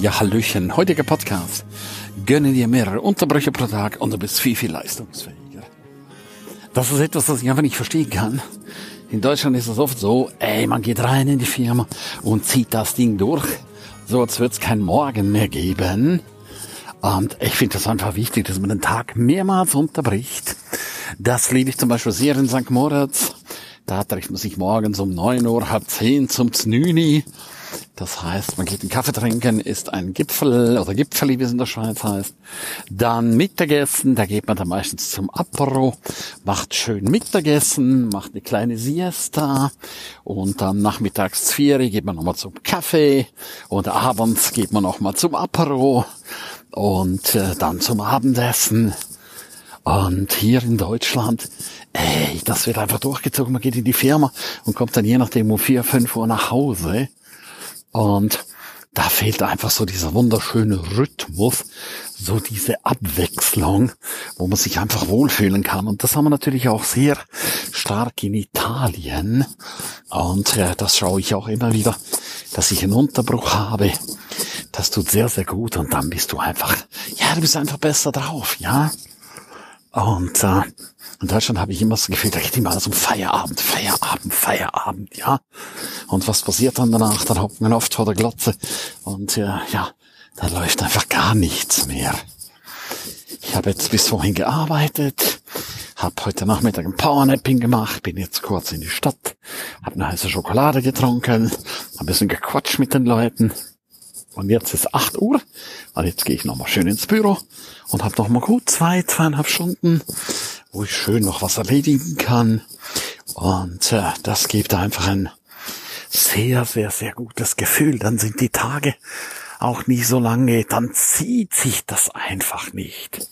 Ja, Hallöchen. Heutiger Podcast. Gönne dir mehrere Unterbrüche pro Tag und du bist viel, viel leistungsfähiger. Das ist etwas, das ich einfach nicht verstehen kann. In Deutschland ist es oft so, ey, man geht rein in die Firma und zieht das Ding durch. So als würde es kein Morgen mehr geben. Und ich finde das einfach wichtig, dass man den Tag mehrmals unterbricht. Das liebe ich zum Beispiel sehr in St. Moritz. Da trifft man sich morgens um neun Uhr, halb zehn zum Znüni. Das heißt, man geht einen Kaffee trinken, isst ein Gipfel oder Gipfeli, wie es in der Schweiz heißt. Dann Mittagessen, da geht man dann meistens zum Apero, macht schön Mittagessen, macht eine kleine Siesta und dann nachmittags vier geht man nochmal zum Kaffee und abends geht man nochmal zum Apero und äh, dann zum Abendessen. Und hier in Deutschland, ey, das wird einfach durchgezogen. Man geht in die Firma und kommt dann je nachdem um vier, fünf Uhr nach Hause. Und da fehlt einfach so dieser wunderschöne Rhythmus, so diese Abwechslung, wo man sich einfach wohlfühlen kann. Und das haben wir natürlich auch sehr stark in Italien. Und äh, das schaue ich auch immer wieder, dass ich einen Unterbruch habe. Das tut sehr, sehr gut. Und dann bist du einfach, ja, du bist einfach besser drauf, ja. Und äh, in Deutschland habe ich immer das Gefühl, da geht immer alles um Feierabend, Feierabend, Feierabend, ja. Und was passiert dann danach? Dann hockt man oft vor der Glotze und äh, ja, da läuft einfach gar nichts mehr. Ich habe jetzt bis vorhin gearbeitet, habe heute Nachmittag ein Powernapping gemacht, bin jetzt kurz in die Stadt, habe eine heiße Schokolade getrunken, ein bisschen gequatscht mit den Leuten und jetzt ist 8 Uhr. Und jetzt gehe ich nochmal schön ins Büro und habe noch mal gut zwei, zweieinhalb Stunden, wo ich schön noch was erledigen kann. Und äh, das gibt einfach ein sehr, sehr, sehr gutes Gefühl. Dann sind die Tage auch nicht so lange, dann zieht sich das einfach nicht.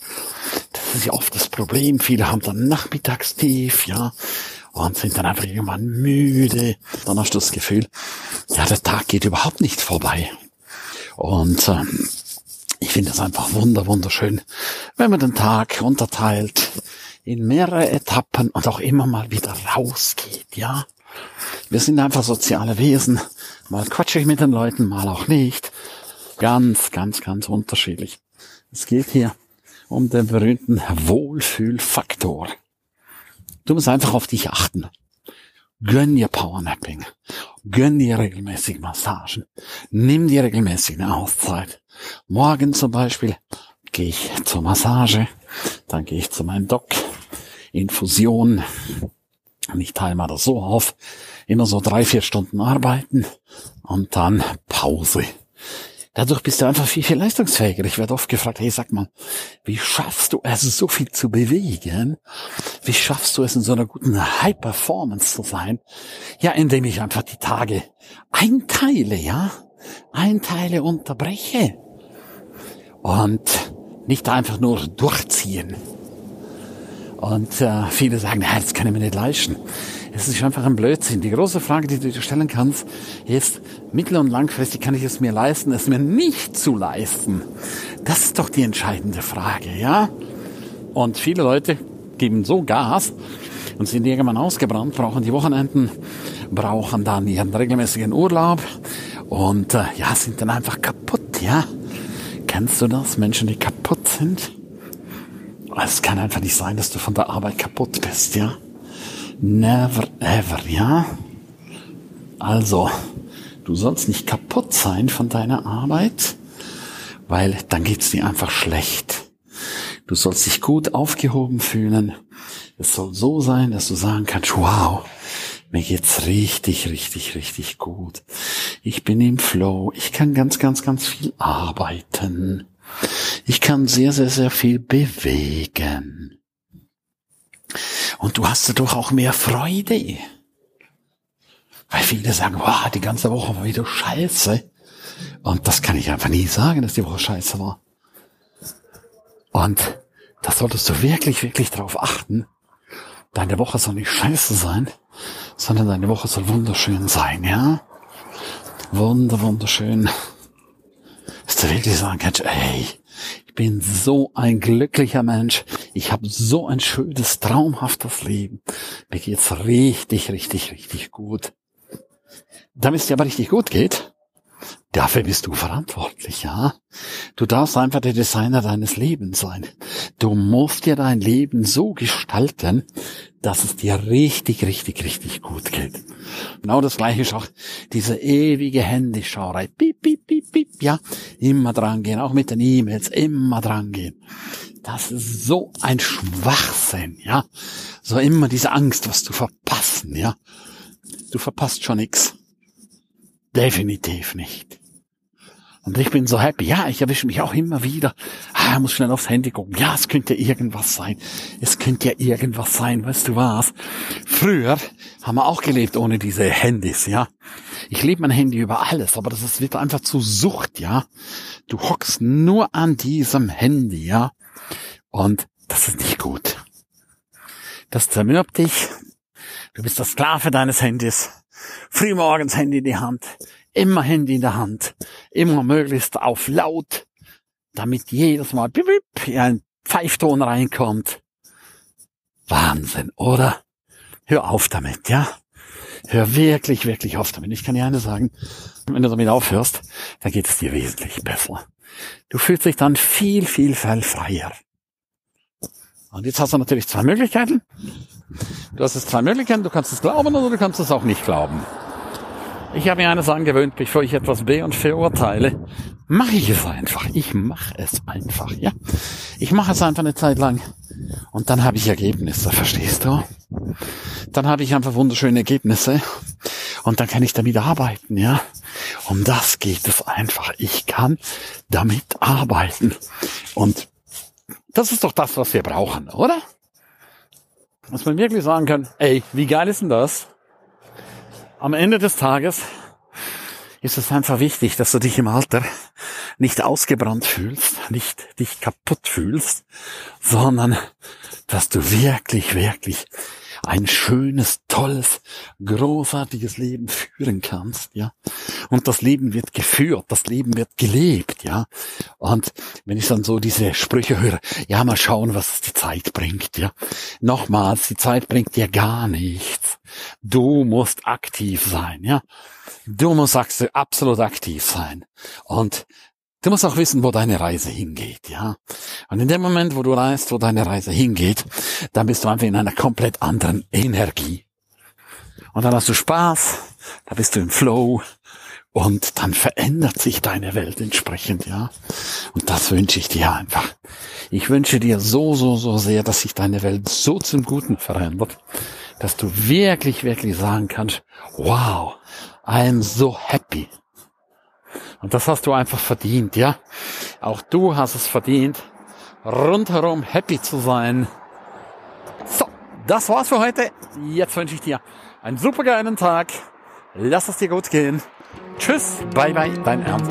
Das ist ja oft das Problem. Viele haben dann Nachmittagstief, ja, und sind dann einfach irgendwann müde. Dann hast du das Gefühl, ja, der Tag geht überhaupt nicht vorbei. Und ähm, ich finde es einfach wunder, wunderschön, wenn man den Tag unterteilt in mehrere Etappen und auch immer mal wieder rausgeht, ja. Wir sind einfach soziale Wesen. Mal quatsche ich mit den Leuten, mal auch nicht. Ganz, ganz, ganz unterschiedlich. Es geht hier um den berühmten Wohlfühlfaktor. Du musst einfach auf dich achten. Gönn dir Powernapping. Gönn dir regelmäßig Massagen. Nimm dir regelmäßig eine Auszeit. Morgen zum Beispiel gehe ich zur Massage. Dann gehe ich zu meinem Doc. Infusion. Und ich teile mal das so auf. Immer so drei, vier Stunden arbeiten. Und dann Pause. Dadurch bist du einfach viel, viel leistungsfähiger. Ich werde oft gefragt, hey, sag mal, wie schaffst du es, so viel zu bewegen? Wie schaffst du es, in so einer guten High Performance zu sein? Ja, indem ich einfach die Tage einteile, ja? Einteile, unterbreche. Und nicht einfach nur durchziehen. Und äh, viele sagen, na, das kann ich mir nicht leisten. Es ist einfach ein Blödsinn. Die große Frage, die du dir stellen kannst, ist, mittel- und langfristig kann ich es mir leisten, es mir nicht zu leisten? Das ist doch die entscheidende Frage, ja? Und viele Leute geben so Gas und sind irgendwann ausgebrannt, brauchen die Wochenenden, brauchen dann ihren regelmäßigen Urlaub und äh, ja, sind dann einfach kaputt, ja? Kennst du das? Menschen, die kaputt sind? Es kann einfach nicht sein, dass du von der Arbeit kaputt bist, ja? Never ever, ja? Also, du sollst nicht kaputt sein von deiner Arbeit, weil dann geht's dir einfach schlecht. Du sollst dich gut aufgehoben fühlen. Es soll so sein, dass du sagen kannst, wow, mir geht's richtig, richtig, richtig gut. Ich bin im Flow. Ich kann ganz, ganz, ganz viel arbeiten. Ich kann sehr, sehr, sehr viel bewegen. Und du hast dadurch auch mehr Freude. Weil viele sagen, wow, die ganze Woche war wieder scheiße. Und das kann ich einfach nie sagen, dass die Woche scheiße war. Und da solltest du wirklich, wirklich drauf achten. Deine Woche soll nicht scheiße sein, sondern deine Woche soll wunderschön sein, ja? Wunder, wunderschön. Dass du wirklich sagen kannst, ey, ich bin so ein glücklicher Mensch. Ich habe so ein schönes, traumhaftes Leben. Mir geht's richtig, richtig, richtig gut. Damit es dir aber richtig gut geht, Dafür bist du verantwortlich, ja. Du darfst einfach der Designer deines Lebens sein. Du musst dir dein Leben so gestalten, dass es dir richtig, richtig, richtig gut geht. Genau das gleiche ist auch diese ewige Handyschauerei. Piep, piep, piep, piep, ja. Immer dran gehen, auch mit den E-Mails, immer dran gehen. Das ist so ein Schwachsinn, ja. So immer diese Angst, was zu verpassen, ja. Du verpasst schon nix. Definitiv nicht. Und ich bin so happy. Ja, ich erwische mich auch immer wieder. Ah, muss schnell aufs Handy gucken. Ja, es könnte irgendwas sein. Es könnte ja irgendwas sein. Weißt du was? Früher haben wir auch gelebt ohne diese Handys, ja. Ich liebe mein Handy über alles, aber das ist wieder einfach zu Sucht, ja. Du hockst nur an diesem Handy, ja. Und das ist nicht gut. Das zermürbt dich. Du bist der Sklave deines Handys. Frühmorgens Handy in die Hand immer Handy in der Hand, immer möglichst auf laut, damit jedes Mal bip, bip, ein Pfeifton reinkommt. Wahnsinn, oder? Hör auf damit, ja? Hör wirklich, wirklich auf damit. Ich kann dir eine sagen, wenn du damit aufhörst, dann geht es dir wesentlich besser. Du fühlst dich dann viel, viel, viel freier. Und jetzt hast du natürlich zwei Möglichkeiten. Du hast es zwei Möglichkeiten, du kannst es glauben oder du kannst es auch nicht glauben. Ich habe mir eines angewöhnt, bevor ich etwas be- und verurteile, mache ich es einfach. Ich mache es einfach, ja. Ich mache es einfach eine Zeit lang und dann habe ich Ergebnisse, verstehst du? Dann habe ich einfach wunderschöne Ergebnisse und dann kann ich damit arbeiten, ja. Um das geht es einfach. Ich kann damit arbeiten und das ist doch das, was wir brauchen, oder? Dass man wirklich sagen kann, ey, wie geil ist denn das? Am Ende des Tages ist es einfach wichtig, dass du dich im Alter nicht ausgebrannt fühlst, nicht dich kaputt fühlst, sondern dass du wirklich, wirklich ein schönes, tolles, großartiges Leben führen kannst, ja. Und das Leben wird geführt, das Leben wird gelebt, ja. Und wenn ich dann so diese Sprüche höre, ja, mal schauen, was die Zeit bringt, ja. Nochmals, die Zeit bringt dir gar nichts. Du musst aktiv sein, ja. Du musst absolut aktiv sein. Und Du musst auch wissen, wo deine Reise hingeht, ja. Und in dem Moment, wo du weißt, wo deine Reise hingeht, dann bist du einfach in einer komplett anderen Energie. Und dann hast du Spaß, da bist du im Flow und dann verändert sich deine Welt entsprechend, ja. Und das wünsche ich dir einfach. Ich wünsche dir so, so, so sehr, dass sich deine Welt so zum Guten verändert, dass du wirklich, wirklich sagen kannst, wow, I am so happy. Und das hast du einfach verdient, ja. Auch du hast es verdient, rundherum happy zu sein. So, das war's für heute. Jetzt wünsche ich dir einen super geilen Tag. Lass es dir gut gehen. Tschüss, bye bye, dein Ernst.